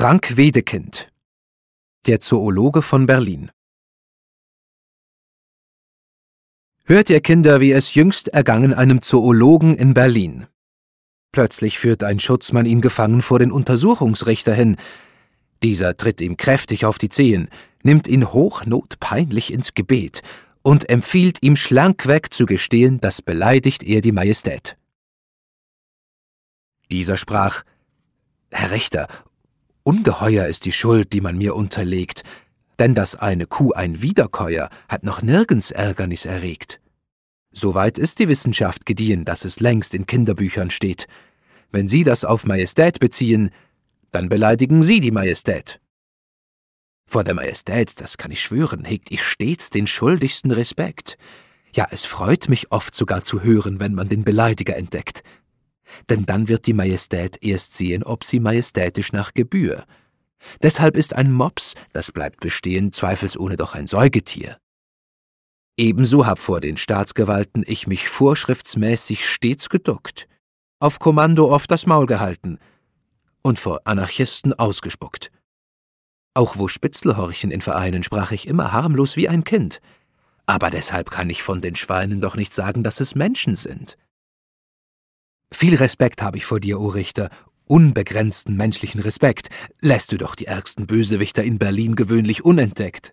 Frank Wedekind Der Zoologe von Berlin Hört ihr Kinder, wie es jüngst ergangen einem Zoologen in Berlin. Plötzlich führt ein Schutzmann ihn gefangen vor den Untersuchungsrichter hin. Dieser tritt ihm kräftig auf die Zehen, nimmt ihn hochnotpeinlich ins Gebet und empfiehlt ihm schlankweg zu gestehen, das beleidigt er die Majestät. Dieser sprach Herr Richter, ungeheuer ist die Schuld, die man mir unterlegt, denn dass eine Kuh ein Wiederkäuer hat noch nirgends Ärgernis erregt. Soweit ist die Wissenschaft gediehen, dass es längst in Kinderbüchern steht. Wenn Sie das auf Majestät beziehen, dann beleidigen Sie die Majestät. Vor der Majestät, das kann ich schwören, hegt ich stets den schuldigsten Respekt. Ja, es freut mich oft sogar zu hören, wenn man den Beleidiger entdeckt. Denn dann wird die Majestät erst sehen, ob sie majestätisch nach Gebühr. Deshalb ist ein Mops, das bleibt bestehen, zweifelsohne doch ein Säugetier. Ebenso hab vor den Staatsgewalten ich mich vorschriftsmäßig stets geduckt, auf Kommando oft das Maul gehalten und vor Anarchisten ausgespuckt. Auch wo Spitzelhorchen in Vereinen sprach ich immer harmlos wie ein Kind. Aber deshalb kann ich von den Schweinen doch nicht sagen, dass es Menschen sind. Viel Respekt habe ich vor dir, O Richter, unbegrenzten menschlichen Respekt, lässt du doch die ärgsten Bösewichter in Berlin gewöhnlich unentdeckt.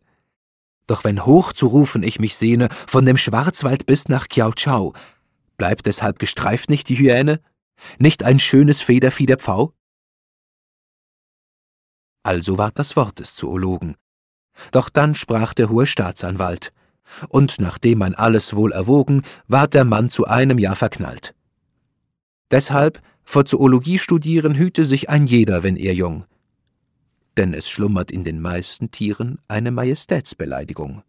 Doch wenn hoch zu rufen ich mich sehne, von dem Schwarzwald bis nach Kiao bleibt deshalb gestreift nicht die Hyäne? Nicht ein schönes Federvieh der Pfau? Also ward das Wort des Zoologen. Doch dann sprach der hohe Staatsanwalt, und nachdem man alles wohl erwogen, ward der Mann zu einem Jahr verknallt. Deshalb vor Zoologie studieren hüte sich ein jeder, wenn er jung, denn es schlummert in den meisten Tieren eine Majestätsbeleidigung.